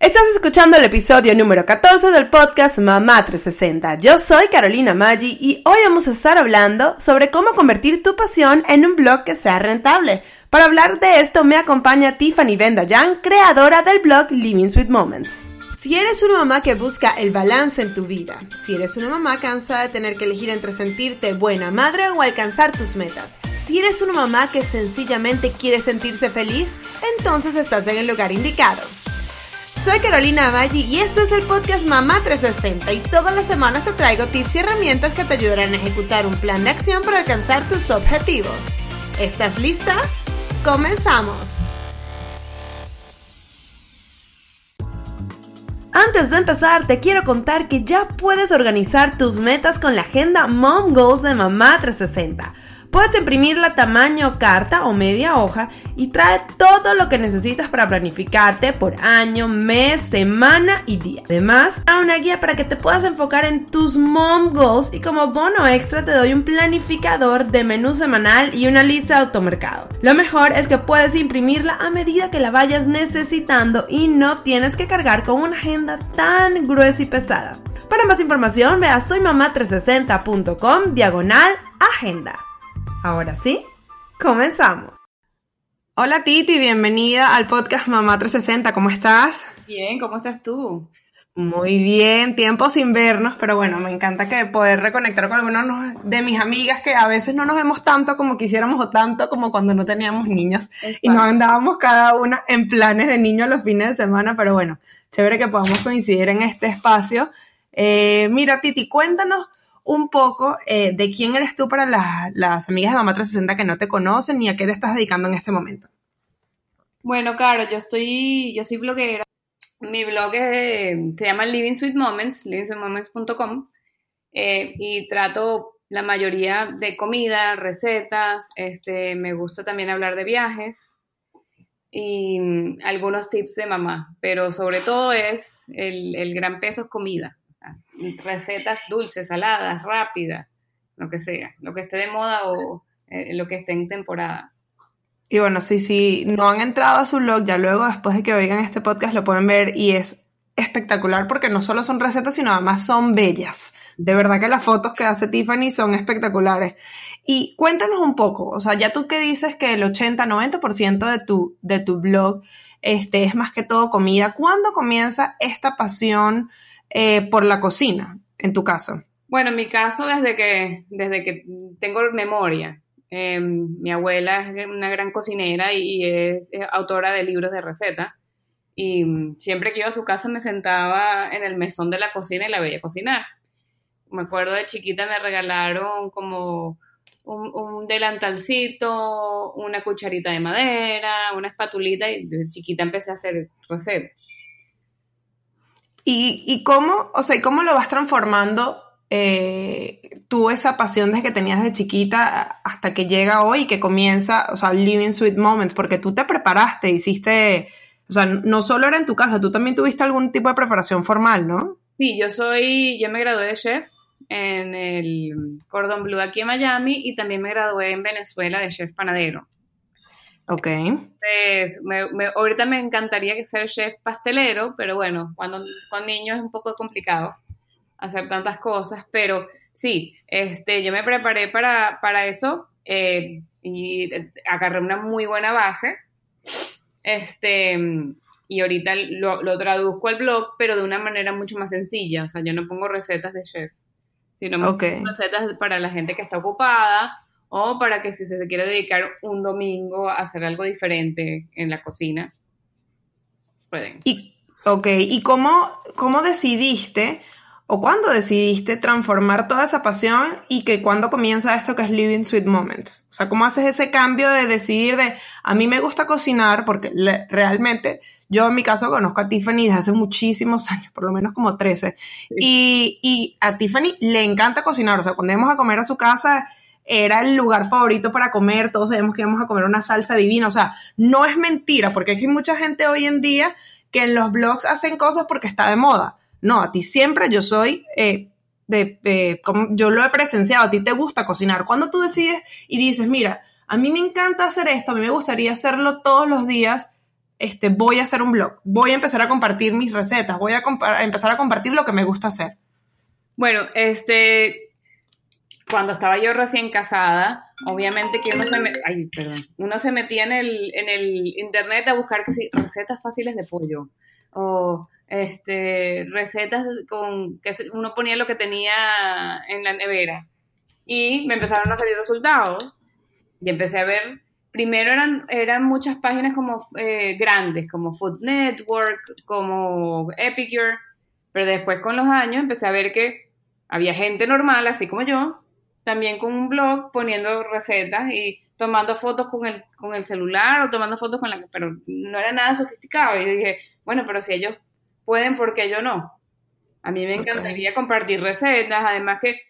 Estás escuchando el episodio número 14 del podcast Mamá 360. Yo soy Carolina Maggi y hoy vamos a estar hablando sobre cómo convertir tu pasión en un blog que sea rentable. Para hablar de esto me acompaña Tiffany Bendayan, creadora del blog Living Sweet Moments. Si eres una mamá que busca el balance en tu vida, si eres una mamá cansada de tener que elegir entre sentirte buena madre o alcanzar tus metas, si eres una mamá que sencillamente quiere sentirse feliz, entonces estás en el lugar indicado. Soy Carolina Maggi y esto es el podcast Mamá 360 y todas las semanas te traigo tips y herramientas que te ayudarán a ejecutar un plan de acción para alcanzar tus objetivos. ¿Estás lista? ¡Comenzamos! Antes de empezar, te quiero contar que ya puedes organizar tus metas con la agenda Mom Goals de Mamá 360 Puedes imprimirla tamaño carta o media hoja y trae todo lo que necesitas para planificarte por año, mes, semana y día. Además, hay una guía para que te puedas enfocar en tus mom goals y como bono extra te doy un planificador de menú semanal y una lista de automercado. Lo mejor es que puedes imprimirla a medida que la vayas necesitando y no tienes que cargar con una agenda tan gruesa y pesada. Para más información, ve a soymamá360.com diagonal agenda. Ahora sí, comenzamos. Hola Titi, bienvenida al podcast Mamá 360, ¿cómo estás? Bien, ¿cómo estás tú? Muy bien, tiempo sin vernos, pero bueno, me encanta que poder reconectar con algunos de mis amigas que a veces no nos vemos tanto como quisiéramos o tanto como cuando no teníamos niños y nos andábamos cada una en planes de niños los fines de semana, pero bueno, chévere que podamos coincidir en este espacio. Eh, mira, Titi, cuéntanos un poco eh, de quién eres tú para las, amigas de Mamá 360 que no te conocen y a qué te estás dedicando en este momento. Bueno, claro, yo estoy, yo soy bloguera. Mi blog se llama Living Sweet Moments, livingsweetmoments.com, eh, y trato la mayoría de comida, recetas, este, me gusta también hablar de viajes y mm, algunos tips de mamá, pero sobre todo es el, el gran peso es comida recetas dulces, saladas, rápidas, lo que sea, lo que esté de moda o eh, lo que esté en temporada. Y bueno, sí, sí, no han entrado a su blog, ya luego después de que oigan este podcast lo pueden ver y es espectacular porque no solo son recetas, sino además son bellas. De verdad que las fotos que hace Tiffany son espectaculares. Y cuéntanos un poco, o sea, ya tú que dices que el 80-90% de tu, de tu blog este, es más que todo comida, ¿cuándo comienza esta pasión eh, por la cocina, en tu caso? Bueno, en mi caso, desde que, desde que tengo memoria. Em, mi abuela es una gran cocinera y es, autora de libros de receta. Y siempre que iba a su casa me sentaba en el mesón de la cocina y la veía cocinar. Me acuerdo de chiquita me regalaron como un, un, delantalcito, una cucharita de madera, una espatulita y desde chiquita empecé a hacer recetas. ¿Y, cómo, o sea, cómo lo vas transformando eh, tú esa pasión desde que tenías de chiquita hasta que llega hoy y que comienza, o sea, Living Sweet Moments? Porque tú te preparaste, hiciste, o sea, no solo era en tu casa, tú también tuviste algún tipo de preparación formal, ¿no? Sí, yo soy, yo me gradué de chef en el Cordon Bleu aquí en Miami y también me gradué en Venezuela de chef panadero. Ok. Entonces, ahorita me encantaría ser chef pastelero, pero bueno, cuando con niños es un poco complicado hacer tantas cosas, pero sí, este, yo me preparé para, para eso eh, y agarré una muy buena base. Este, y ahorita lo, lo, traduzco al blog, pero de una manera mucho más sencilla. O sea, yo no pongo recetas de chef, sino recetas para la gente que está ocupada o para que si se quiere dedicar un domingo a hacer algo diferente en la cocina, pueden. Y, ok, ¿y cómo, cómo decidiste o cuándo decidiste transformar toda esa pasión y que cuándo comienza esto que es Living Sweet Moments? O sea, ¿cómo haces ese cambio de decidir de, a mí me gusta cocinar porque realmente yo en mi caso conozco a Tiffany desde hace muchísimos años, por lo menos como 13, y, y a Tiffany le encanta cocinar, o sea, cuando íbamos a comer a su casa era el lugar favorito para comer, todos sabemos que íbamos a comer una salsa divina, o sea, no es mentira, porque hay mucha gente hoy en día que en los blogs hacen cosas porque está de moda. No, a ti siempre yo soy, eh, de, como yo lo he presenciado, a ti te gusta cocinar. Cuando tú decides y dices, mira, a mí me encanta hacer esto, a mí me gustaría hacerlo todos los días, este, voy a hacer un blog, voy a empezar a compartir mis recetas, voy a, a empezar a compartir lo que me gusta hacer? Bueno, este, cuando estaba yo recién casada, obviamente que uno se, perdón, uno se metía en el, en el internet a buscar recetas fáciles de pollo o este, recetas con que uno ponía lo que tenía en la nevera. Y me empezaron a salir resultados y empecé a ver, primero eran, eran muchas páginas como eh, grandes, como Food Network, como Epicure, pero después con los años empecé a ver que había gente normal, así como yo, también con un blog poniendo recetas y tomando fotos con el, con el celular o tomando fotos con la... pero no era nada sofisticado. Y dije, bueno, pero si ellos pueden, ¿por qué yo no? A mí me encantaría compartir recetas, además que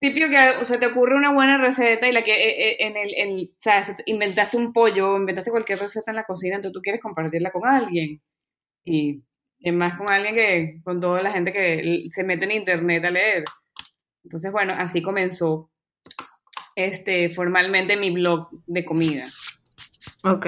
típico que se te ocurre una buena receta y la que eh, eh, en el, o sea, inventaste un pollo, inventaste cualquier receta en la cocina, entonces tú quieres compartirla con alguien. Y, y más con alguien que, con toda la gente que se mete en internet a leer. Entonces, bueno, así comenzó este, formalmente mi blog de comida. Ok.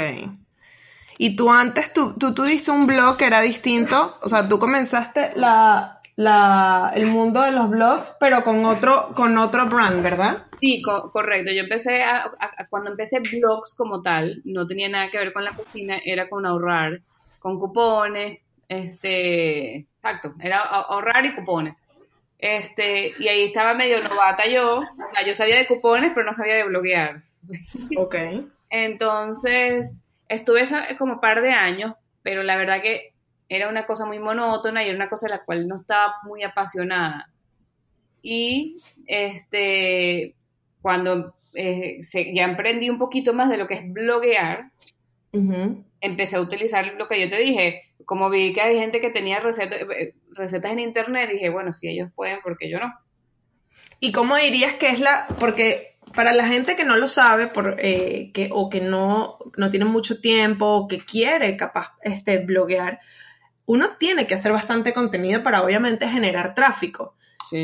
Y tú antes, tú, tú tuviste un blog que era distinto, o sea, tú comenzaste la, la, el mundo de los blogs, pero con otro, con otro brand, ¿verdad? Sí, correcto. Yo empecé a, cuando empecé blogs como tal, no tenía nada que ver con la cocina, era con ahorrar, con cupones, este, exacto, era ahorrar y cupones. Este, y ahí estaba medio novata yo. yo sabía de cupones, pero no sabía de bloguear. Ok. Entonces, estuve como par de años, pero la verdad que era una cosa muy monótona y era una cosa de la cual no estaba muy apasionada. Y este, cuando eh, ya emprendí un poquito más de lo que es bloguear, empecé a utilizar lo que yo te dije. Como vi que hay gente que tenía recetas, eh, recetas en internet, dije, bueno, si ellos pueden, ¿por qué yo no? ¿Y cómo dirías que es la...? Porque para la gente que no lo sabe por, eh, que, o que no, no tiene mucho tiempo o que quiere capaz este, bloguear, uno tiene que hacer bastante contenido para obviamente generar tráfico.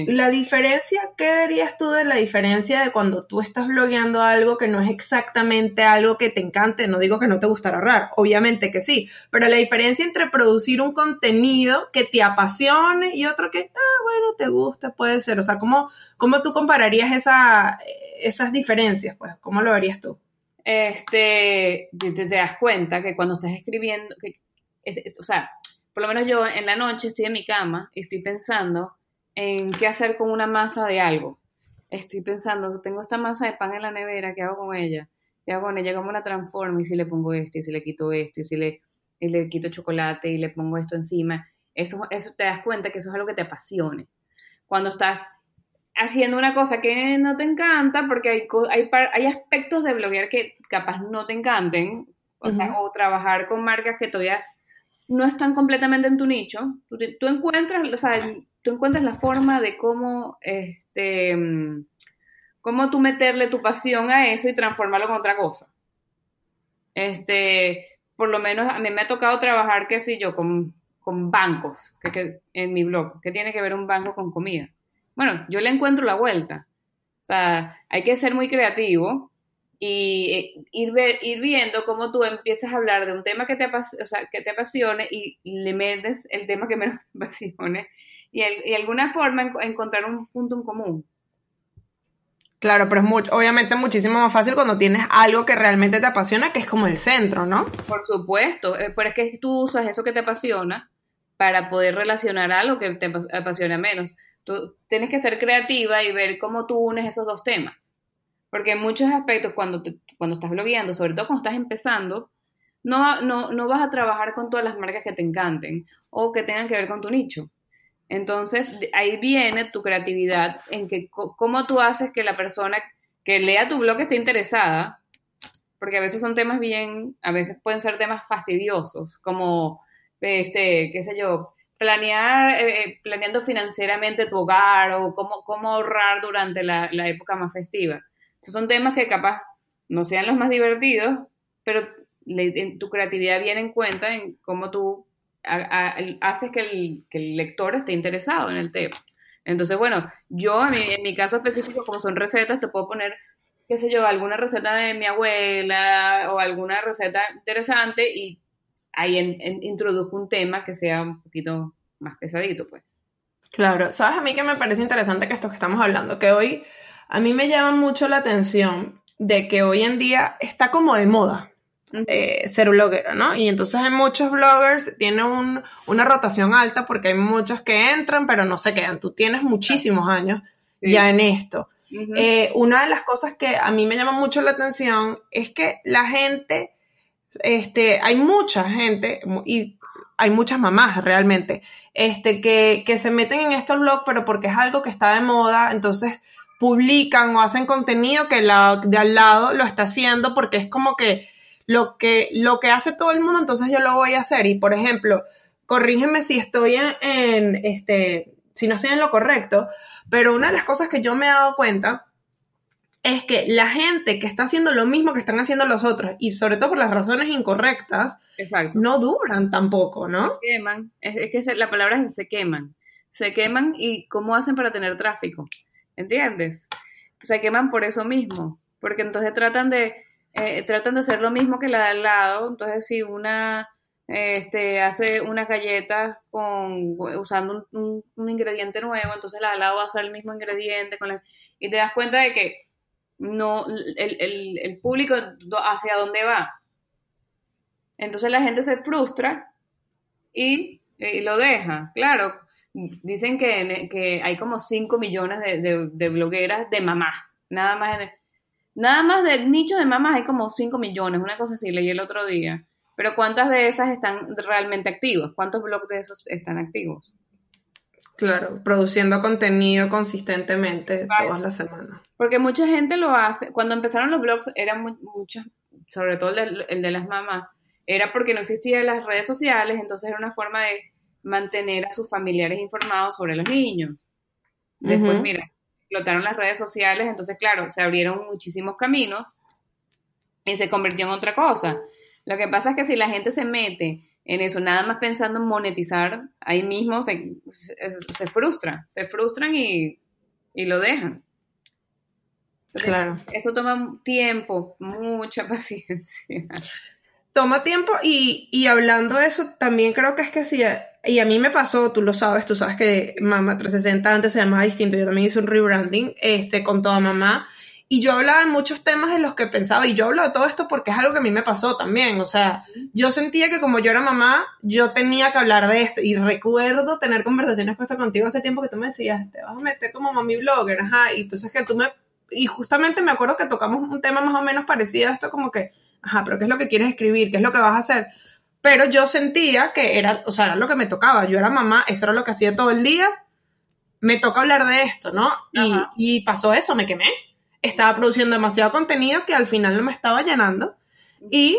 La diferencia, ¿qué dirías tú de la diferencia de cuando tú estás blogueando algo que no es exactamente algo que te encante? No digo que no te gustará ahorrar, obviamente que sí, pero la diferencia entre producir un contenido que te apasione y otro que, ah, bueno, te gusta, puede ser. O sea, ¿cómo, cómo tú compararías esa, esas diferencias? Pues, ¿cómo lo verías tú? Este, te, das cuenta que cuando estás escribiendo, que, o sea, por lo menos yo en la noche estoy en mi cama y estoy pensando en qué hacer con una masa de algo. Estoy pensando, tengo esta masa de pan en la nevera, ¿qué hago con ella? ¿Qué hago con ella? ¿Cómo la transformo? Y si le pongo esto, y si le quito esto, y si le, le quito chocolate y le pongo esto encima. Eso, eso te das cuenta que eso es algo que te apasione. Cuando estás haciendo una cosa que no te encanta, porque hay, hay, hay aspectos de bloguear que capaz no te encanten, o, o trabajar con marcas que todavía no están completamente en tu nicho. Tú, encuentras, o sea, tú encuentras la forma de cómo, este, cómo tú meterle tu pasión a eso y transformarlo en otra cosa. Este, por lo menos a mí me ha tocado trabajar, qué sé yo, con, con bancos, que, en mi blog, que tiene que ver un banco con comida. Bueno, yo le encuentro la vuelta. O sea, hay que ser muy creativo y ir, ir viendo cómo tú empiezas a hablar de un tema que te, o sea, que te apasione y, le metes el tema que menos te apasione y, de alguna forma encontrar un punto en común. Claro, pero es obviamente muchísimo más fácil cuando tienes algo que realmente te apasiona, que es como el centro, ¿no? Por supuesto, eh, pero es que tú usas eso que te apasiona para poder relacionar algo que te apasiona menos. Tú tienes que ser creativa y ver cómo tú unes esos dos temas. Porque en muchos aspectos, cuando, cuando estás blogueando, sobre todo cuando estás empezando, no, no, no vas a trabajar con todas las marcas que te encanten o que tengan que ver con tu nicho. Entonces, ahí viene tu creatividad en que cómo tú haces que la persona que lea tu blog esté interesada, porque a veces son temas bien, a veces pueden ser temas fastidiosos, como, este, qué sé yo, planear, eh, eh, planeando financieramente tu hogar o cómo, cómo ahorrar durante la, época más festiva. Esos son temas que capaz no sean los más divertidos, pero tu creatividad viene en cuenta en cómo tú haces que el, lector esté interesado en el tema. Entonces, bueno, yo en mi, caso específico, como son recetas, te puedo poner, qué sé yo, alguna receta de mi abuela o alguna receta interesante y ahí introduzco un tema que sea un poquito más pesadito, pues. Claro, sabes a mí que me parece interesante que esto que estamos hablando, que hoy a mí me llama mucho la atención de que hoy en día está como de moda eh, ser bloguera, ¿no? Y entonces hay muchos bloggers, tiene una rotación alta porque hay muchos que entran pero no se quedan. Tú tienes muchísimos años ya en esto. Eh, una de las cosas que a mí me llama mucho la atención es que la gente, este, hay mucha gente y hay muchas mamás realmente, este, que, que se meten en estos blogs, pero porque es algo que está de moda, entonces publican o hacen contenido que la de al lado lo está haciendo porque es como que lo que, lo que hace todo el mundo, entonces yo lo voy a hacer. Y por ejemplo, corrígeme si estoy en, este, si no estoy en lo correcto, pero una de las cosas que yo me he dado cuenta es que la gente que está haciendo lo mismo que están haciendo los otros, y sobre todo por las razones incorrectas, no duran tampoco, ¿no? Se queman, es, que la palabra es se queman. Se queman y ¿cómo hacen para tener tráfico? ¿Entiendes? Se queman por eso mismo, porque entonces tratan de, eh, tratan de hacer lo mismo que la de al lado, entonces si una este, hace unas galletas con, usando un, ingrediente nuevo, entonces la de al lado va a usar el mismo ingrediente, con y te das cuenta de que no, el, el público hacia dónde va. Entonces la gente se frustra y lo deja. Claro, Dicen que, que hay como 5 millones de, blogueras de mamás. Nada más, nada más del nicho de mamás hay como 5 millones, una cosa así, leí el otro día. Pero ¿cuántas de esas están realmente activas? ¿Cuántos blogs de esos están activos? Claro, produciendo contenido consistentemente todas las semanas. Porque mucha gente lo hace. Cuando empezaron los blogs, eran muchos, sobre todo el el de las mamás, era porque no existían las redes sociales, entonces era una forma de mantener a sus familiares informados sobre los niños. Después, mira, explotaron las redes sociales, entonces, claro, se abrieron muchísimos caminos y se convirtió en otra cosa. Lo que pasa es que si la gente se mete en eso, nada más pensando en monetizar, ahí mismo se, se, frustra, se frustran y, y lo dejan. claro. Eso toma tiempo, mucha paciencia. Toma tiempo y, y hablando de eso, también creo que es que si y a mí me pasó, tú lo sabes, tú sabes que Mamá 360 antes se llamaba distinto, yo también hice un rebranding este, con toda mamá. Y yo hablaba de muchos temas de los que pensaba, y yo hablo de todo esto porque es algo que a mí me pasó también. O sea, yo sentía que como yo era mamá, yo tenía que hablar de esto. Y recuerdo tener conversaciones con contigo hace tiempo que tú me decías, te vas a meter como mami blogger, ajá. Y entonces que tú me. Y justamente me acuerdo que tocamos un tema más o menos parecido a esto, como que, ajá, pero ¿qué es lo que quieres escribir? ¿Qué es lo que vas a hacer? Pero yo sentía que era, o sea, era lo que me tocaba. Yo era mamá, eso era lo que hacía todo el día. Me toca hablar de esto, ¿no? Y, pasó eso, me quemé. Estaba produciendo demasiado contenido que al final no me estaba llenando. Y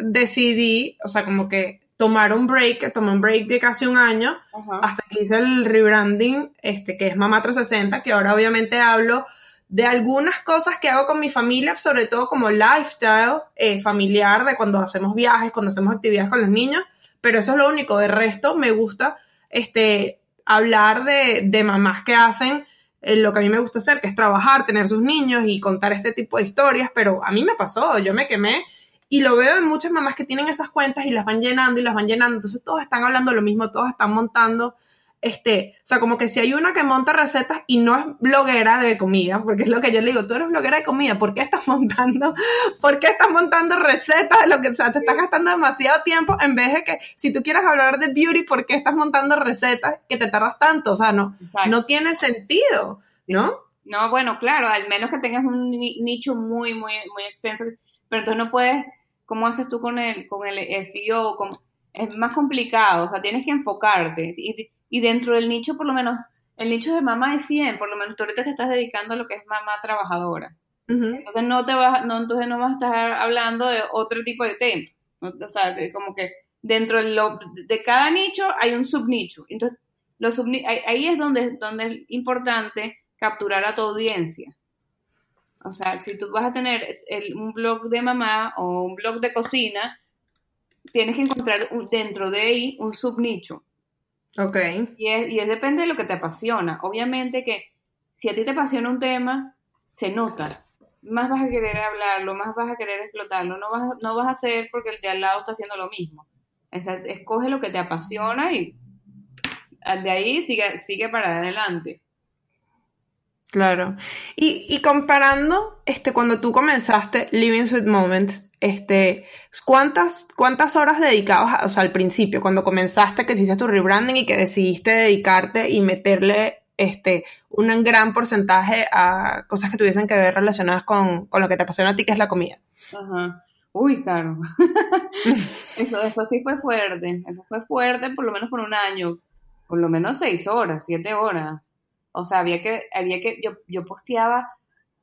decidí, o sea, como que tomar un break, tomé un break de casi un año, hasta que hice el rebranding, este, que es Mamá 360, que ahora obviamente hablo de algunas cosas que hago con mi familia, sobre todo como lifestyle eh, familiar, de cuando hacemos viajes, cuando hacemos actividades con los niños, pero eso es lo único. De resto, me gusta este, hablar de, de mamás que hacen eh, lo que a mí me gusta hacer, que es trabajar, tener sus niños y contar este tipo de historias, pero a mí me pasó, yo me quemé y lo veo en muchas mamás que tienen esas cuentas y las van llenando y las van llenando, entonces todos están hablando lo mismo, todos están montando este, o sea, como que si hay una que monta recetas y no es bloguera de comida, porque es lo que yo le digo, tú eres bloguera de comida, ¿por qué estás montando, por qué estás montando recetas? Lo que, o sea, te estás gastando demasiado tiempo en vez de que, si tú quieres hablar de beauty, ¿por qué estás montando recetas que te tardas tanto? O sea, no, no tiene sentido, ¿no? No, bueno, claro, al menos que tengas un nicho muy, muy, muy extenso, pero entonces no puedes, ¿cómo haces tú con el, con el SEO? Con, es más complicado, o sea, tienes que enfocarte. Y, y dentro del nicho, por lo menos, el nicho de mamá es 100, por lo menos tú ahorita te estás dedicando a lo que es mamá trabajadora. Entonces no te vas, no, entonces no vas a estar hablando de otro tipo de tema. O sea, como que dentro de, lo, de cada nicho hay un subnicho. Entonces, los ahí es donde, donde es importante capturar a tu audiencia. O sea, si tú vas a tener un blog de mamá o un blog de cocina, tienes que encontrar dentro de ahí un subnicho. Ok. Y es, y es depende de lo que te apasiona. Obviamente que si a ti te apasiona un tema, se nota. Más vas a querer hablarlo, más vas a querer explotarlo. No vas, no vas a hacer porque el de al lado está haciendo lo mismo. escoge lo que te apasiona y de ahí sigue, sigue para adelante. Claro. Y, y, comparando, este, cuando tú comenzaste Living Sweet Moments, este, ¿cuántas, cuántas horas dedicabas, o sea, al principio, cuando comenzaste, que hiciste tu rebranding y que decidiste dedicarte y meterle, este, un gran porcentaje a cosas que tuviesen que ver relacionadas con, con lo que te apasiona a ti, que es la comida? Ajá. Uy, claro. eso, eso sí fue fuerte. Eso fue fuerte por lo menos por un año. Por lo menos seis horas, siete horas. O sea, había que, había que, yo, yo posteaba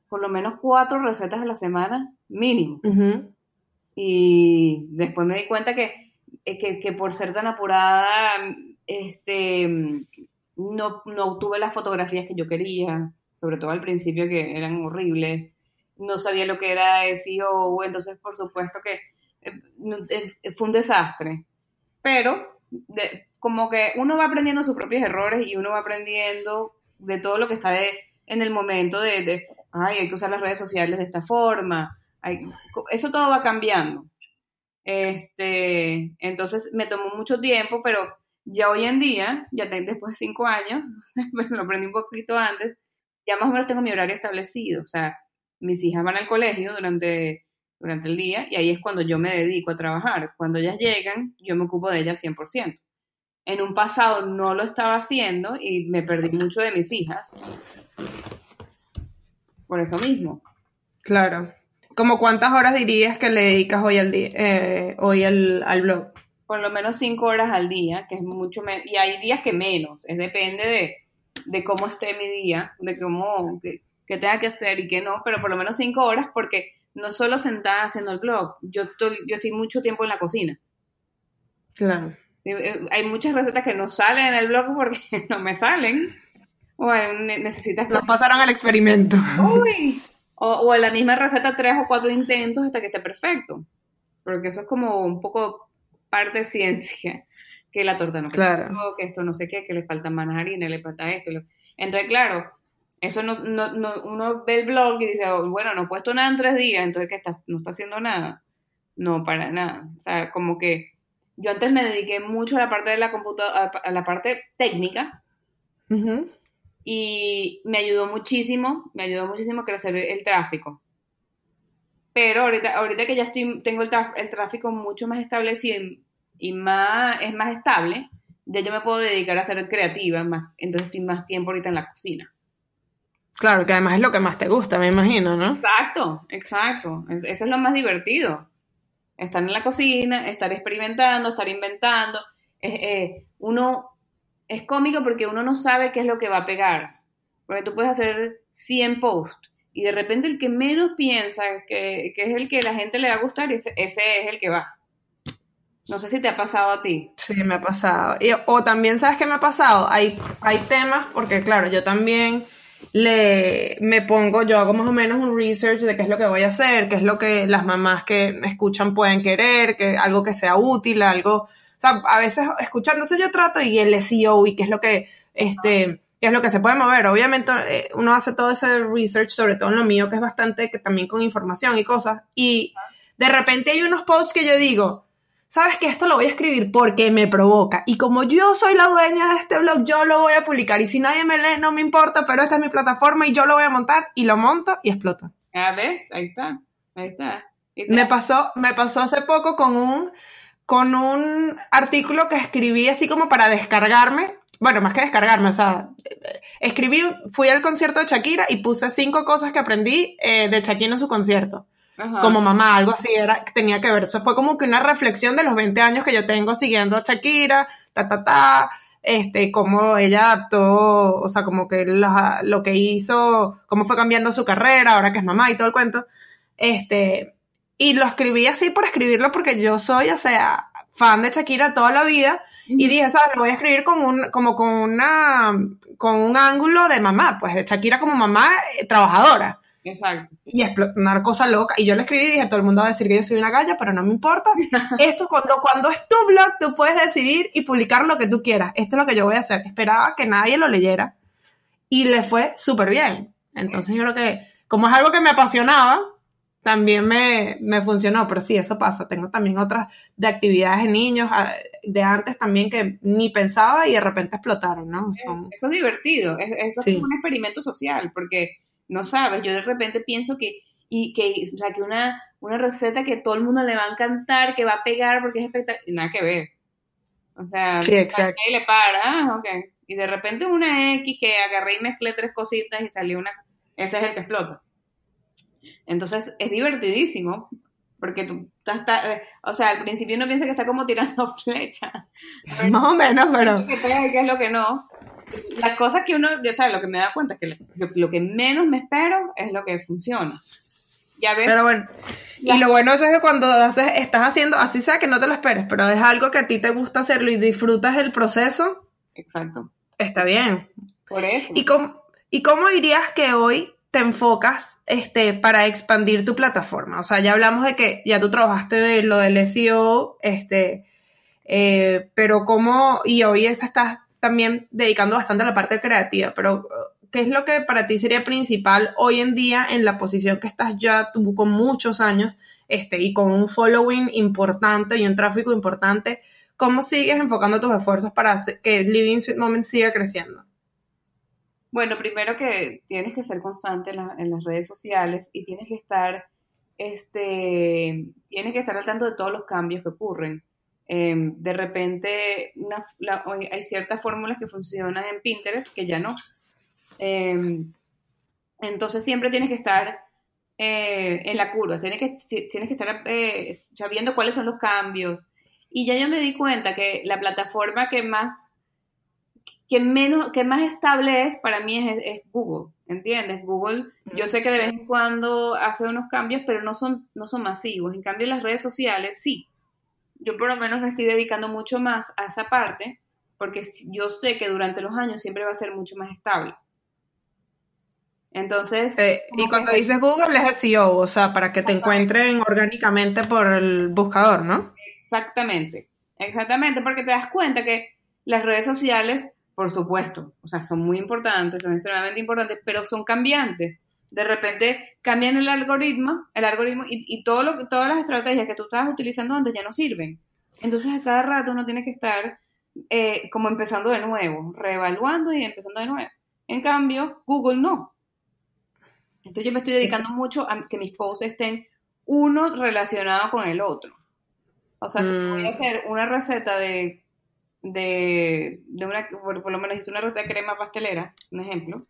por lo menos cuatro recetas a la semana, mínimo. Y después me di cuenta que, eh, que, por ser tan apurada, este, no, no obtuve las fotografías que yo quería, sobre todo al principio que eran horribles. No sabía lo que era SEO, entonces por supuesto que eh, eh, fue un desastre. Pero como que uno va aprendiendo sus propios errores y uno va aprendiendo de todo lo que está en el momento de, ay, hay que usar las redes sociales de esta forma. Eso todo va cambiando. Este, entonces me tomó mucho tiempo, pero ya hoy en día, ya después de cinco años, lo aprendí un poquito antes, ya más o menos tengo mi horario establecido. O sea, mis hijas van al colegio durante, durante el día y ahí es cuando yo me dedico a trabajar. Cuando ellas llegan, yo me ocupo de ellas 100% en un pasado no lo estaba haciendo y me perdí mucho de mis hijas. Por eso mismo. Claro. ¿Como cuántas horas dirías que le dedicas hoy al día, eh, hoy al, blog? Por lo menos cinco horas al día, que es mucho menos. Y hay días que menos. Es depende de, cómo esté mi día, de cómo, que, tenga que hacer y que no, pero por lo menos cinco horas porque no solo sentada haciendo el blog, yo yo estoy mucho tiempo en la cocina. Claro. Eh, eh, hay muchas recetas que no salen en el blog porque no me salen. O necesitas... No pasaron al experimento. Uy. O, o en la misma receta tres o cuatro intentos hasta que esté perfecto. Porque eso es como un poco parte de ciencia. Que la torta no claro. que esto no sé qué, que le falta más harina, le falta esto. Entonces, claro, eso no, no, no, uno ve el blog y dice, oh, bueno, no he puesto nada en tres días, entonces que está, no está haciendo nada. No, para nada. O sea, como que yo antes me dediqué mucho a la parte de la computadora, a la parte técnica. Y me ayudó muchísimo, me ayudó muchísimo a crecer el tráfico. Pero ahorita, ahorita que ya estoy, tengo el, tráfico mucho más establecido y, más, es más estable, ya yo me puedo dedicar a ser creativa, más, entonces estoy más tiempo ahorita en la cocina. Claro, que además es lo que más te gusta, me imagino, ¿no? Exacto, exacto. Eso es lo más divertido estar en la cocina, estar experimentando, estar inventando. Eh, uno es cómico porque uno no sabe qué es lo que va a pegar. Porque tú puedes hacer 100 posts y de repente el que menos piensa que, es el que la gente le va a gustar, ese, es el que va. No sé si te ha pasado a ti. Sí, me ha pasado. o también, ¿sabes qué me ha pasado? Hay, hay temas, porque claro, yo también le me pongo, yo hago más o menos un research de qué es lo que voy a hacer, qué es lo que las mamás que me escuchan pueden querer, que algo que sea útil, algo, sea, a veces escuchándose yo trato y el SEO y qué es lo que, este, qué es lo que se puede mover. Obviamente eh, uno hace todo ese research, sobre todo en lo mío, que es bastante, que también con información y cosas, y de repente hay unos posts que yo digo, sabes que esto lo voy a escribir porque me provoca. Y como yo soy la dueña de este blog, yo lo voy a publicar. Y si nadie me lee, no me importa, pero esta es mi plataforma y yo lo voy a montar y lo monto y explota. Ah, ¿ves? Ahí está. Ahí está. Me pasó, me pasó hace poco con un, con un artículo que escribí así como para descargarme. Bueno, más que descargarme, o sea, escribí, fui al concierto de Shakira y puse cinco cosas que aprendí eh, de Shakira en su concierto como mamá, algo así era, tenía que ver. Eso fue como que una reflexión de los 20 años que yo tengo siguiendo a Shakira, ta, ta, ta, este, cómo ella adaptó, o sea, como que lo que hizo, cómo fue cambiando su carrera, ahora que es mamá y todo el cuento. Este, y lo escribí así por escribirlo porque yo soy, o sea, fan de Shakira toda la vida. Y dije, ¿sabes? Lo voy a escribir con un, como con una, con un ángulo de mamá, pues de Shakira como mamá eh, trabajadora. Exacto. Y explotar cosa loca. Y yo le escribí y dije, todo el mundo va a decir que yo soy una galla, pero no me importa. Esto cuando, cuando es tu blog, tú puedes decidir y publicar lo que tú quieras. Esto es lo que yo voy a hacer. Esperaba que nadie lo leyera. Y le fue súper bien. Entonces yo creo que, como es algo que me apasionaba, también me, me, funcionó, pero sí, eso pasa. Tengo también otras de actividades de niños ah, de antes también que ni pensaba y de repente explotaron, ¿no? Eso es divertido, eso es un experimento social, porque no sabes, yo de repente pienso que, y que, o sea, que una, una receta que todo el mundo le va a encantar, que va a pegar porque es espectacular, nada que ver. O sea, sí, exacto. y le para, ah, ok. Y de repente una X que agarré y mezclé tres cositas y salió una, ese es el que explota. Entonces es divertidísimo, porque tú estás, eh, o sea, al principio uno piensa que está como tirando flecha. Más o menos, pero... ¿Qué es lo que no? Las cosas que uno, ya sabes, lo que me da cuenta es que lo, que menos me espero es lo que funciona. Ya ves. Pero bueno, y lo bueno es que cuando haces, estás haciendo, así sea que no te lo esperes, pero es algo que a ti te gusta hacerlo y disfrutas el proceso. Exacto. Está bien. Por eso. ¿Y cómo, ¿Y cómo dirías que hoy te enfocas este, para expandir tu plataforma? O sea, ya hablamos de que ya tú trabajaste de lo del SEO, este, eh, pero cómo, y hoy estás también dedicando bastante a la parte creativa, pero ¿qué es lo que para ti sería principal hoy en día en la posición que estás ya tú con muchos años este, y con un following importante y un tráfico importante? ¿Cómo sigues enfocando tus esfuerzos para que Living Sweet Moment siga creciendo? Bueno, primero que tienes que ser constante en, las redes sociales y tienes que estar, este, tienes que estar al tanto de todos los cambios que ocurren. Em, de repente hay ciertas fórmulas que funcionan en Pinterest que ya no. Em, entonces siempre tienes que estar eh, en la curva, tienes que, tienes que estar eh, sabiendo cuáles son los cambios. Y ya yo me di cuenta que la plataforma que más que menos, que más estable es para mí es, Google, ¿entiendes? Google, yo sé que de vez en cuando hace unos cambios, pero no son, no son masivos. En cambio, las redes sociales sí. Yo por lo menos me estoy dedicando mucho más a esa parte, porque yo sé que durante los años siempre va a ser mucho más estable. Entonces. Eh, y cuando dices Google es SEO, o sea, para que te encuentren orgánicamente por el buscador, ¿no? Exactamente. Exactamente, porque te das cuenta que las redes sociales por supuesto, o sea, son muy importantes, son extremadamente importantes, pero son cambiantes. De repente cambian el algoritmo, el algoritmo y, todo lo, todas las estrategias que tú estabas utilizando antes ya no sirven. Entonces a cada rato uno tiene que estar eh, como empezando de nuevo, reevaluando y empezando de nuevo. En cambio, Google no. Entonces yo me estoy dedicando mucho a que mis posts estén uno relacionado con el otro. O sea, si voy a mm. hacer una receta de de, de una, por, lo menos hice una receta de crema pastelera, un ejemplo.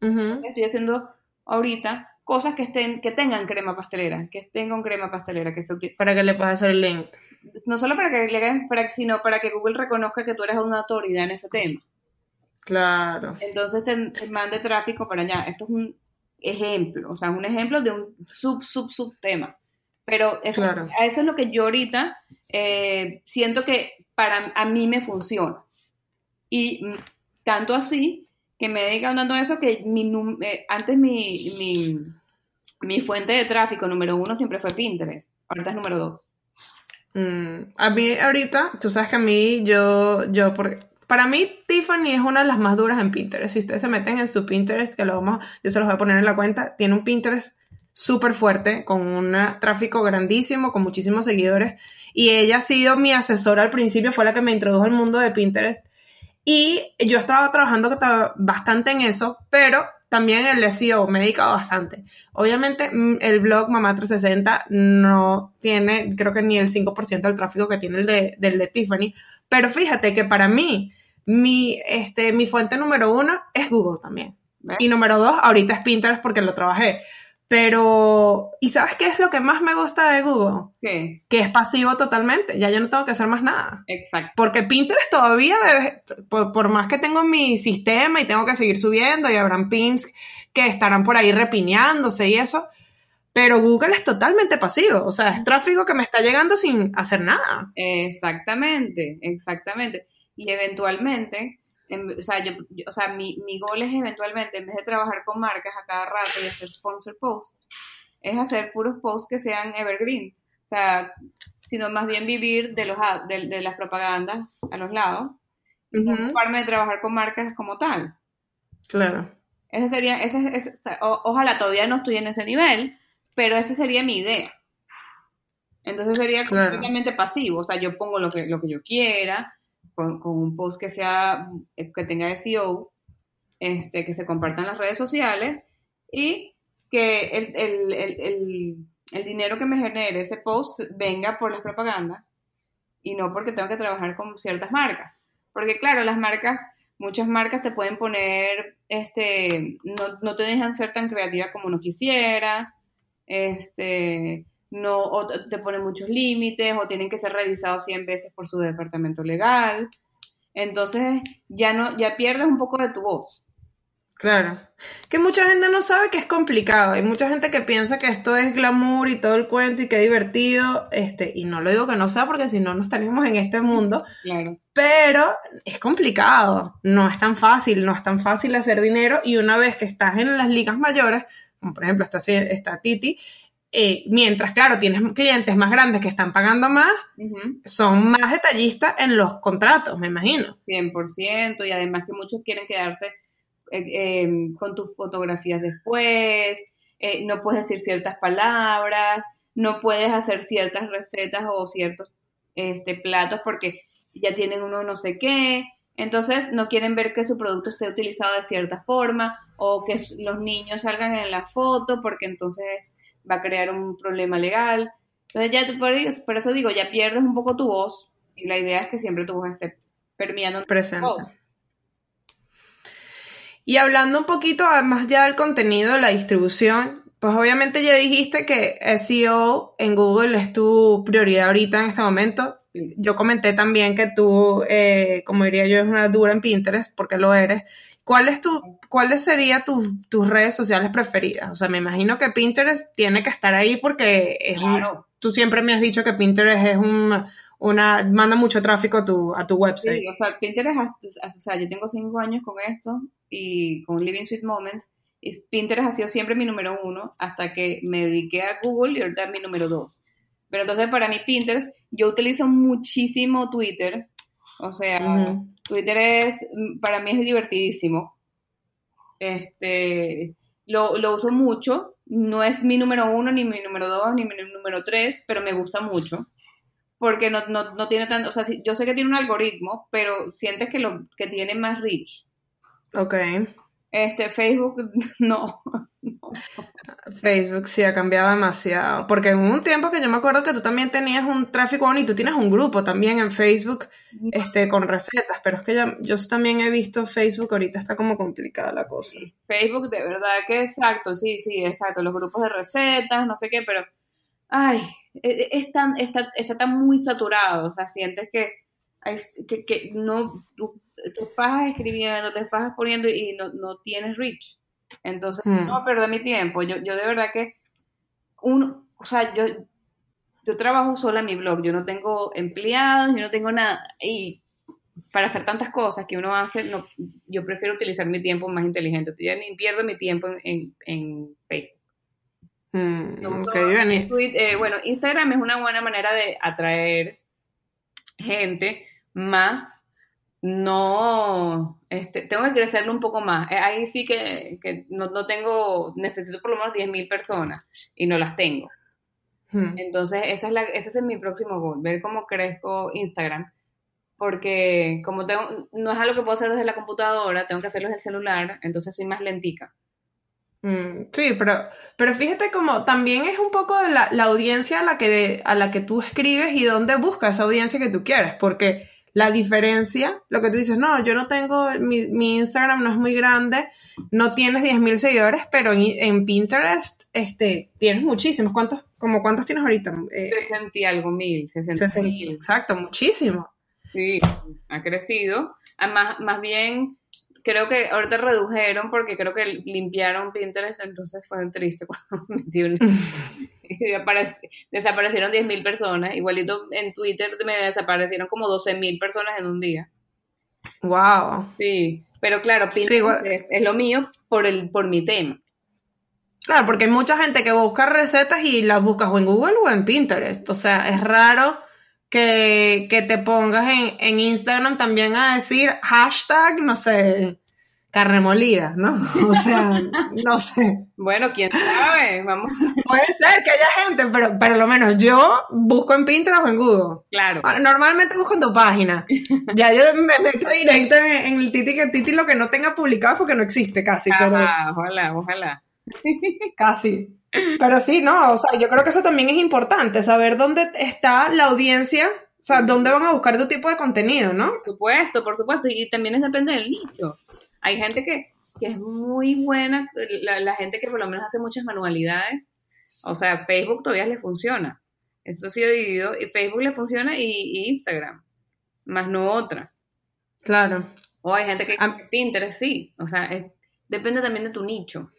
Estoy haciendo ahorita cosas que estén, que tengan crema pastelera, que con crema pastelera, que se Para que le puedas hacer el link. No solo para que le hagan, para, sino para que Google reconozca que tú eres una autoridad en ese tema. Claro. Entonces te, mande tráfico para allá. Esto es un ejemplo, o sea, un ejemplo de un sub, sub, sub tema. Pero eso, eso es lo que yo ahorita eh, siento que para a mí me funciona. Y tanto así que me he dedicado dando eso que mi, eh, antes mi, mi, fuente de tráfico número uno siempre fue Pinterest, ahorita es número dos. Mm, a mí ahorita, tú sabes que a mí yo, yo porque para mí Tiffany es una de las más duras en Pinterest. Si ustedes se meten en su Pinterest, que lo vamos, yo se los voy a poner en la cuenta, tiene un Pinterest súper fuerte, con un tráfico grandísimo, con muchísimos seguidores. Y ella ha sido mi asesora al principio, fue la que me introdujo al mundo de Pinterest. Y yo estaba trabajando bastante en eso, pero también el SEO me he dedicado bastante. Obviamente mm, el blog Mamá 360 no tiene, creo que ni el 5% del tráfico que tiene el de, del de Tiffany, pero fíjate que para mí, mi, este, mi fuente número uno es Google también. Y número dos, ahorita es Pinterest porque lo trabajé. Pero, ¿y sabes qué es lo que más me gusta de Google? ¿Qué? Que es pasivo totalmente, ya yo no tengo que hacer más nada. Exacto. Porque Pinterest todavía, por, más que tengo mi sistema y tengo que seguir subiendo y habrán pins que estarán por ahí repineándose y eso, pero Google es totalmente pasivo, o sea, es tráfico que me está llegando sin hacer nada. Exactamente, exactamente. Y eventualmente o sea, yo, o sea mi, mi gol es eventualmente, en vez de trabajar con marcas a cada rato y hacer sponsor posts, es hacer puros posts que sean evergreen. O sea, sino más bien vivir de, los, de, de las propagandas a los lados y no de trabajar con marcas como tal. Claro. Ese sería, ese, ese ojalá todavía no estoy en ese nivel, pero esa sería mi idea. Entonces sería Claro. completamente pasivo, o sea, yo pongo lo que, lo que yo quiera, con, con un post que sea, eh, que tenga SEO, este, que se comparta en las redes sociales y que el, el- el- el- el dinero que me genere ese post venga por las propagandas y no porque tengo que trabajar con ciertas marcas. Porque claro, las marcas, muchas marcas te pueden poner, este, no, no te dejan ser tan creativa como uno quisiera, este, no, o te ponen muchos límites, o tienen que ser revisados 100 veces por su departamento legal. Entonces, ya no, ya pierdes un poco de tu voz. Claro. Que mucha gente no sabe que es complicado. Hay mucha gente que piensa que esto es glamour y todo el cuento y que divertido. Este, y no lo digo que no sea porque si no, no estaríamos en este mundo. Claro. Pero es complicado. No es tan fácil. No es tan fácil hacer dinero. Y una vez que estás en las ligas mayores, como por ejemplo está, está Titi, eh, mientras, claro, tienes clientes más grandes que están pagando más, son más detallistas en los contratos, me imagino. 100%, y además que muchos quieren quedarse eh, eh, con tus fotografías después, eh, no puedes decir ciertas palabras, no puedes hacer ciertas recetas o ciertos este, platos porque ya tienen uno no sé qué, entonces no quieren ver que su producto esté utilizado de cierta forma o que los niños salgan en la foto porque entonces va a crear un problema legal. Entonces ya tú por eso, por eso digo, ya pierdes un poco tu voz y la idea es que siempre tu voz esté permeando en Presente. todo. Y hablando un poquito más ya del contenido de la distribución, pues obviamente ya dijiste que SEO en Google es tu prioridad ahorita en este momento. Yo comenté también que tú, eh, como diría yo, es una dura en Pinterest, porque lo eres. ¿Cuál es tu, ¿Cuáles serían tus, tus redes sociales preferidas? O sea, me imagino que Pinterest tiene que estar ahí porque es un- tú siempre me has dicho que Pinterest es un, una, manda mucho tráfico a tu, a tu website. Sí, o sea, Pinterest, o sea, yo tengo cinco años con esto y con Living Sweet Moments, y Pinterest ha sido siempre mi número uno hasta que me dediqué a Google y ahorita es mi número dos. Pero entonces para mí Pinterest, yo utilizo muchísimo Twitter, o sea. Twitter es, mm, para mí es divertidísimo. Este, lo, lo uso mucho, no es mi número uno, ni mi número dos, ni mi número tres, pero me gusta mucho. Porque no, no, no tiene tanto, o sea, yo sé que tiene un algoritmo, pero sientes que lo que tiene más reach. Ok. Este, Facebook, no. Facebook sí ha cambiado demasiado. Porque hubo un tiempo que yo me acuerdo que tú también tenías un tráfico bueno y tú tienes un grupo también en Facebook este, con recetas. Pero es que ya, yo también he visto Facebook, ahorita está como complicada la cosa. Facebook, de verdad que exacto, sí, sí, exacto. Los grupos de recetas, no sé qué, pero, ay, e- es tan, está, está tan muy saturado, o sea, sientes que, que, que no, te fajas escribiendo, te fajas poniendo y no, no tienes reach. Entonces, Hmm. no perder mi tiempo. Yo, yo de verdad que, uno, o sea, yo, yo trabajo sola en mi blog, yo no tengo empleados, yo no tengo nada. Y para hacer tantas cosas que uno hace, no, yo prefiero utilizar mi tiempo más inteligente. Yo ni pierdo mi tiempo en, en, en Facebook. Mm, Yo ok, uso Vani. tweet- eh, bueno, Instagram es una buena manera de atraer gente, más no, este, tengo que crecerlo un poco más. Eh, Ahí sí que, que no, no tengo, necesito por lo menos 10.000 personas y no las tengo. Mm. Entonces, esa es la, ese es mi próximo goal, ver cómo crezco Instagram. Porque como tengo, no es algo que puedo hacer desde la computadora, tengo que hacerlo desde el celular, entonces soy más lentica. Mm, Sí, pero, pero fíjate como también es un poco de la, la audiencia a la que, a la que tú escribes y dónde buscas esa audiencia que tú quieres, porque la diferencia, lo que tú dices, no, yo no tengo, mi, mi Instagram no es muy grande, no tienes 10.000 seguidores, pero en, en Pinterest este, tienes muchísimos. ¿Cuántos, como cuántos tienes ahorita? Eh, 60 y algo mil, 60 60, mil. exacto, muchísimo. Sí, ha crecido. Además, más bien, creo que ahorita redujeron porque creo que limpiaron Pinterest, entonces fue triste cuando metí un... desaparecieron 10.000 personas. Igualito en Twitter me desaparecieron como 12.000 personas en un día. Wow. Sí, pero claro, Pinterest es lo mío por, el, por mi tema. Claro, porque hay mucha gente que busca recetas y las buscas o en Google o en Pinterest. O sea, es raro que, que te pongas en, en Instagram también a decir hashtag, no sé, carne molida, ¿no? O sea, no sé. Bueno, quién sabe, vamos. Puede ser que haya gente, pero pero lo menos yo busco en Pinterest o en Google. Claro. Ah, Normalmente busco en tu página. Ya yo me meto directo en, el Titi, que Titi lo que no tenga publicado porque no existe casi, pero ojalá, ojalá. casi. Pero sí, no, o sea, yo creo que eso también es importante, saber dónde está la audiencia, o sea, dónde van a buscar tu tipo de contenido, ¿no? Por supuesto, por supuesto. Y también es depende del nicho. Hay gente que, que es muy buena, la, la gente que por lo menos hace muchas manualidades. O sea, Facebook todavía le funciona. Esto ha sido dividido. Y Facebook le funciona y, y Instagram. Más no otra. Claro. O hay gente que Pinterest sí. O sea, es- depende también de tu nicho.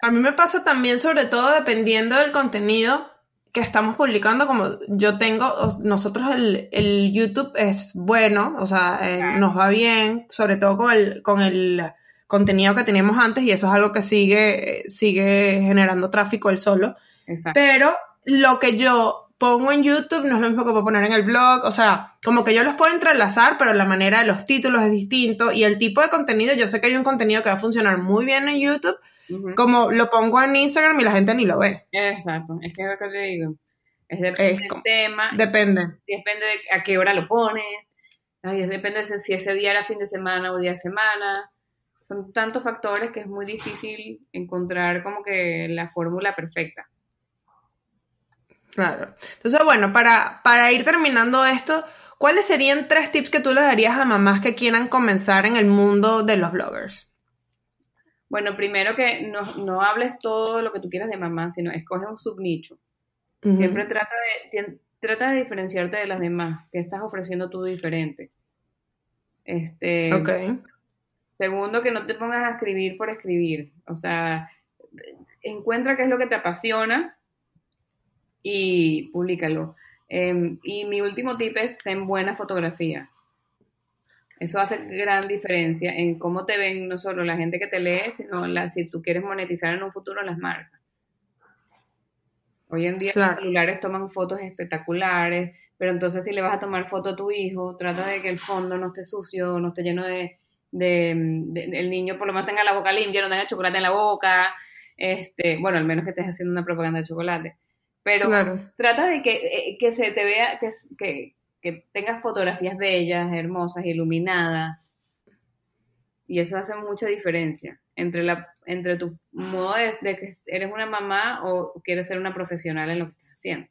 A mí me pasa también, sobre todo dependiendo del contenido que estamos publicando, como yo tengo, nosotros el, el YouTube es bueno, o sea, eh, nos va bien, sobre todo con el, con el contenido que teníamos antes y eso es algo que sigue, sigue generando tráfico el solo. Exacto. Pero lo que yo pongo en YouTube no es lo mismo que puedo poner en el blog, o sea, como que yo los puedo entrelazar, pero la manera de los títulos es distinto y el tipo de contenido, yo sé que hay un contenido que va a funcionar muy bien en YouTube, Como lo pongo en Instagram y la gente ni lo ve. Exacto. Es que es lo que te digo. Es depende Es del tema. Depende. depende de a qué hora lo pones, ay, depende de si ese día era fin de semana o día de semana. Son tantos factores que es muy difícil encontrar como que la fórmula perfecta. Claro. Entonces, bueno, para, para ir terminando esto, ¿cuáles serían tres tips que tú le darías a mamás que quieran comenzar en el mundo de los bloggers? Bueno, primero que no, no hables todo lo que tú quieras de mamá, sino escoge un subnicho. Siempre trata de, trata de diferenciarte de las demás, que estás ofreciendo tú diferente. Este, Ok. Segundo, que no te pongas a escribir por escribir. O sea, encuentra qué es lo que te apasiona y públicalo. Eh, y mi último tip es ten buena fotografía. Eso hace gran diferencia en cómo te ven no solo la gente que te lee, sino la, si tú quieres monetizar en un futuro las marcas. Hoy en día Claro. los celulares toman fotos espectaculares, pero entonces si le vas a tomar foto a tu hijo, trata de que el fondo no esté sucio, no esté lleno de, de, de- el niño por lo menos tenga la boca limpia, no tenga chocolate en la boca, este, bueno, al menos que estés haciendo una propaganda de chocolate. Pero Claro. trata de que, eh, que se te vea, que, que, que tengas fotografías bellas, hermosas, iluminadas. Y eso hace mucha diferencia entre, la, entre tu modo de, de que eres una mamá o quieres ser una profesional en lo que estás haciendo.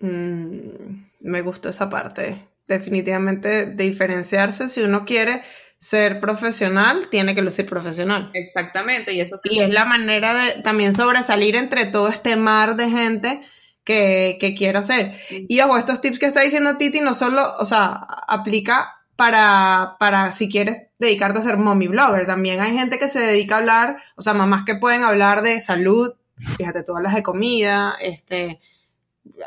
Mm, me gustó esa parte. Definitivamente diferenciarse. Si uno quiere ser profesional, tiene que lucir profesional. Exactamente, y eso Y es la manera de también sobresalir entre todo este mar de gente que, que quiere hacer. Y ojo, estos tips que está diciendo Titi no solo, o sea, aplica para, para si quieres dedicarte a ser mommy blogger. También hay gente que se dedica a hablar, o sea, mamás que pueden hablar de salud, fíjate, tú hablas de comida, este,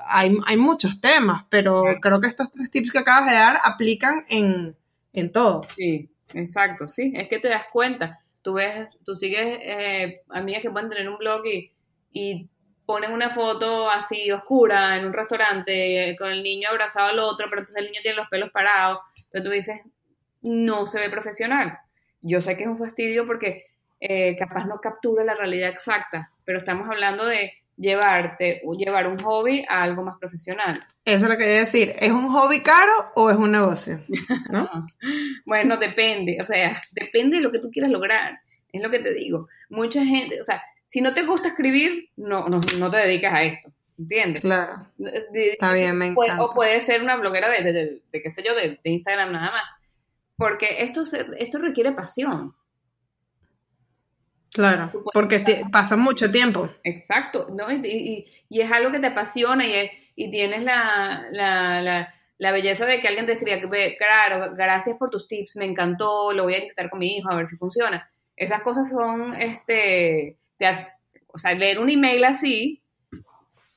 hay, hay muchos temas, pero Claro. creo que estos tres tips que acabas de dar aplican en, en todo. Sí, exacto, sí, es que te das cuenta. Tú ves, tú sigues eh, amigas que pueden tener un blog y, y ponen una foto así oscura en un restaurante con el niño abrazado al otro, pero entonces el niño tiene los pelos parados. Entonces tú dices, no se ve profesional. Yo sé que es un fastidio porque eh, capaz no captura la realidad exacta, pero estamos hablando de llevarte, llevar un hobby a algo más profesional. Eso es lo que quería decir. ¿Es un hobby caro o es un negocio? ¿No? Bueno, depende, o sea, depende de lo que tú quieras lograr, es lo que te digo. Mucha gente, o sea, si no te gusta escribir, no, no, no te dedicas a esto, ¿entiendes? Claro. De- de- Está bien, me puede- encanta. o puedes ser una bloguera de, de, qué sé yo, de, Instagram nada más. Porque esto, se- esto requiere pasión. Claro, porque pasa mucho tiempo. Exacto, ¿no? Y, y- y es algo que te apasiona y, es- y tienes la, la, la, la belleza de que alguien te escriba, "Ve, claro, gracias por tus tips, me encantó, lo voy a intentar con mi hijo a ver si funciona. Esas cosas son, este, te o sea, leer un email así,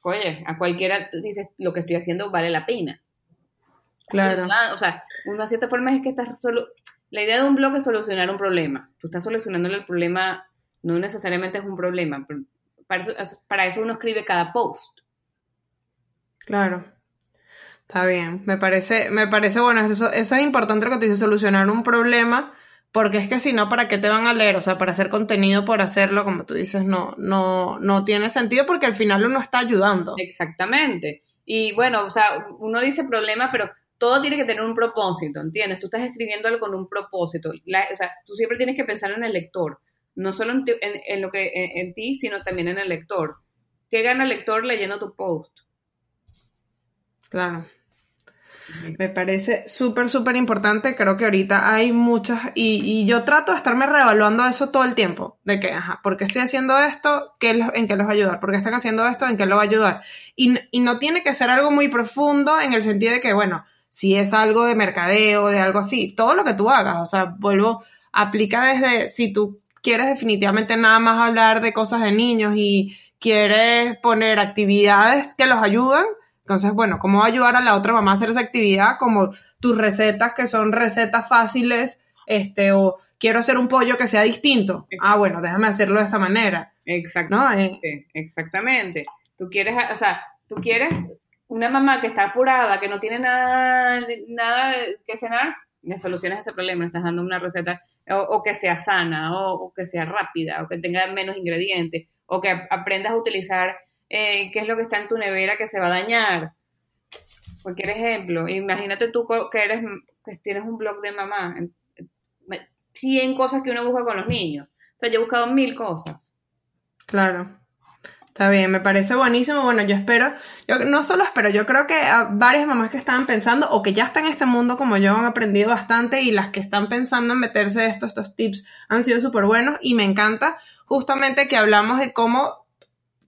oye, a cualquiera dices, lo que estoy haciendo vale la pena. Claro. Ah, O sea, una cierta forma es que estás solo... La idea de un blog es solucionar un problema. Tú estás solucionándole el problema, no necesariamente es un problema, pero para eso, para eso uno escribe cada post. Claro. Está bien. Me parece, me parece bueno. Eso, eso es importante lo que te dice, solucionar un problema porque es que si no, ¿para qué te van a leer? O sea, para hacer contenido por hacerlo, como tú dices, no, no, no tiene sentido porque al final uno está ayudando. Exactamente. Y bueno, o sea, uno dice problema, pero todo tiene que tener un propósito, ¿entiendes? Tú estás escribiendo algo con un propósito. o sea, tú siempre tienes que pensar en el lector, no solo en, lo que en, ti, sino también en el lector. ¿Qué gana el lector leyendo tu post? Claro. Me parece súper, súper importante. Creo que ahorita hay muchas, y, yo trato de estarme reevaluando eso todo el tiempo. De que, ajá, ¿por qué estoy haciendo esto? ¿Qué, ¿En qué los va a ayudar? ¿Por qué están haciendo esto? ¿En qué lo va a ayudar? Y, y no tiene que ser algo muy profundo en el sentido de que, bueno, si es algo de mercadeo, de algo así, todo lo que tú hagas, o sea, vuelvo, aplica desde, si tú quieres definitivamente nada más hablar de cosas de niños y quieres poner actividades que los ayudan, entonces, bueno, ¿cómo va a ayudar a la otra mamá a hacer esa actividad? Como tus recetas que son recetas fáciles, este, o quiero hacer un pollo que sea distinto. Ah, bueno, déjame hacerlo de esta manera. Exactamente, eh, exactamente. Tú quieres, o sea, tú quieres una mamá que está apurada, que no tiene nada, nada que cenar, le soluciones ese problema, le estás dando una receta o, que sea sana, o, que sea rápida, o que tenga menos ingredientes, o que aprendas a utilizar eh, qué es lo que está en tu nevera que se va a dañar. Cualquier ejemplo. Imagínate tú que eres, que tienes un blog de mamá, 100 cosas que uno busca con los niños. O sea, yo he buscado mil cosas. Claro. Está bien, me parece buenísimo. Bueno, yo espero, yo no solo espero, yo creo que a varias mamás que estaban pensando o que ya están en este mundo como yo han aprendido bastante y las que están pensando en meterse estos, estos tips han sido súper buenos y me encanta justamente que hablamos de cómo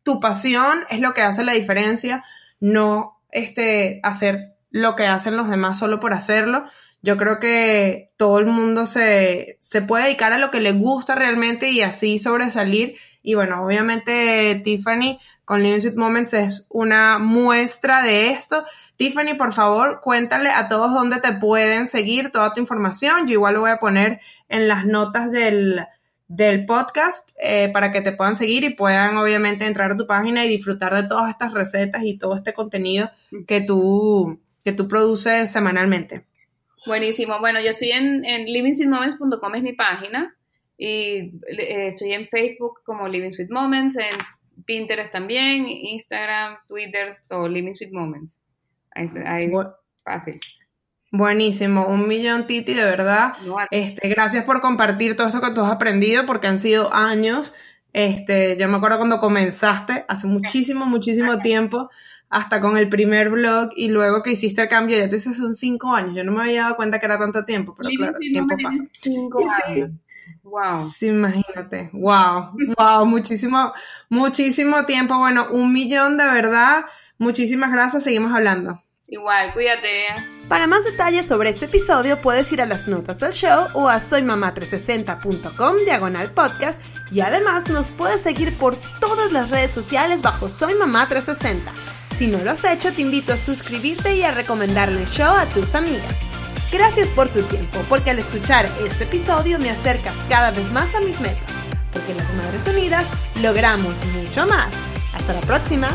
tu pasión es lo que hace la diferencia, no este, hacer lo que hacen los demás solo por hacerlo. Yo creo que todo el mundo se, se puede dedicar a lo que le gusta realmente y así sobresalir. Y bueno, obviamente Tiffany con Living Sweet Moments es una muestra de esto. Tiffany, por favor, cuéntale a todos dónde te pueden seguir toda tu información. Yo igual lo voy a poner en las notas del, del podcast eh, para que te puedan seguir y puedan obviamente entrar a tu página y disfrutar de todas estas recetas y todo este contenido que tú, que tú produces semanalmente. Buenísimo. Bueno, yo estoy en, en livingsweetmoments.com es mi página y eh, estoy en Facebook como Living Sweet Moments, en Pinterest también, Instagram, Twitter, todo Living Sweet Moments. Ahí, fácil. Buenísimo, un millón Titi, de verdad. este, gracias por compartir todo esto que tú has aprendido, porque han sido años. Este, yo me acuerdo cuando comenzaste, hace muchísimo, muchísimo tiempo, hasta con el primer blog y luego que hiciste el cambio, ya te dice son cinco años. Yo no me había dado cuenta que era tanto tiempo, pero claro, el tiempo pasa. Cinco años. Wow. Sí, imagínate. Wow, wow, muchísimo, muchísimo tiempo. Bueno, un millón de verdad. Muchísimas gracias. Seguimos hablando. Igual, cuídate. Para más detalles sobre este episodio puedes ir a las notas del show o a soymamá360.com diagonal podcast y además nos puedes seguir por todas las redes sociales bajo Soy Mamá 360. Si no lo has hecho, te invito a suscribirte y a recomendarle el show a tus amigas. Gracias por tu tiempo, porque al escuchar este episodio me acercas cada vez más a mis metas, porque las Madres Unidas logramos mucho más. Hasta la próxima.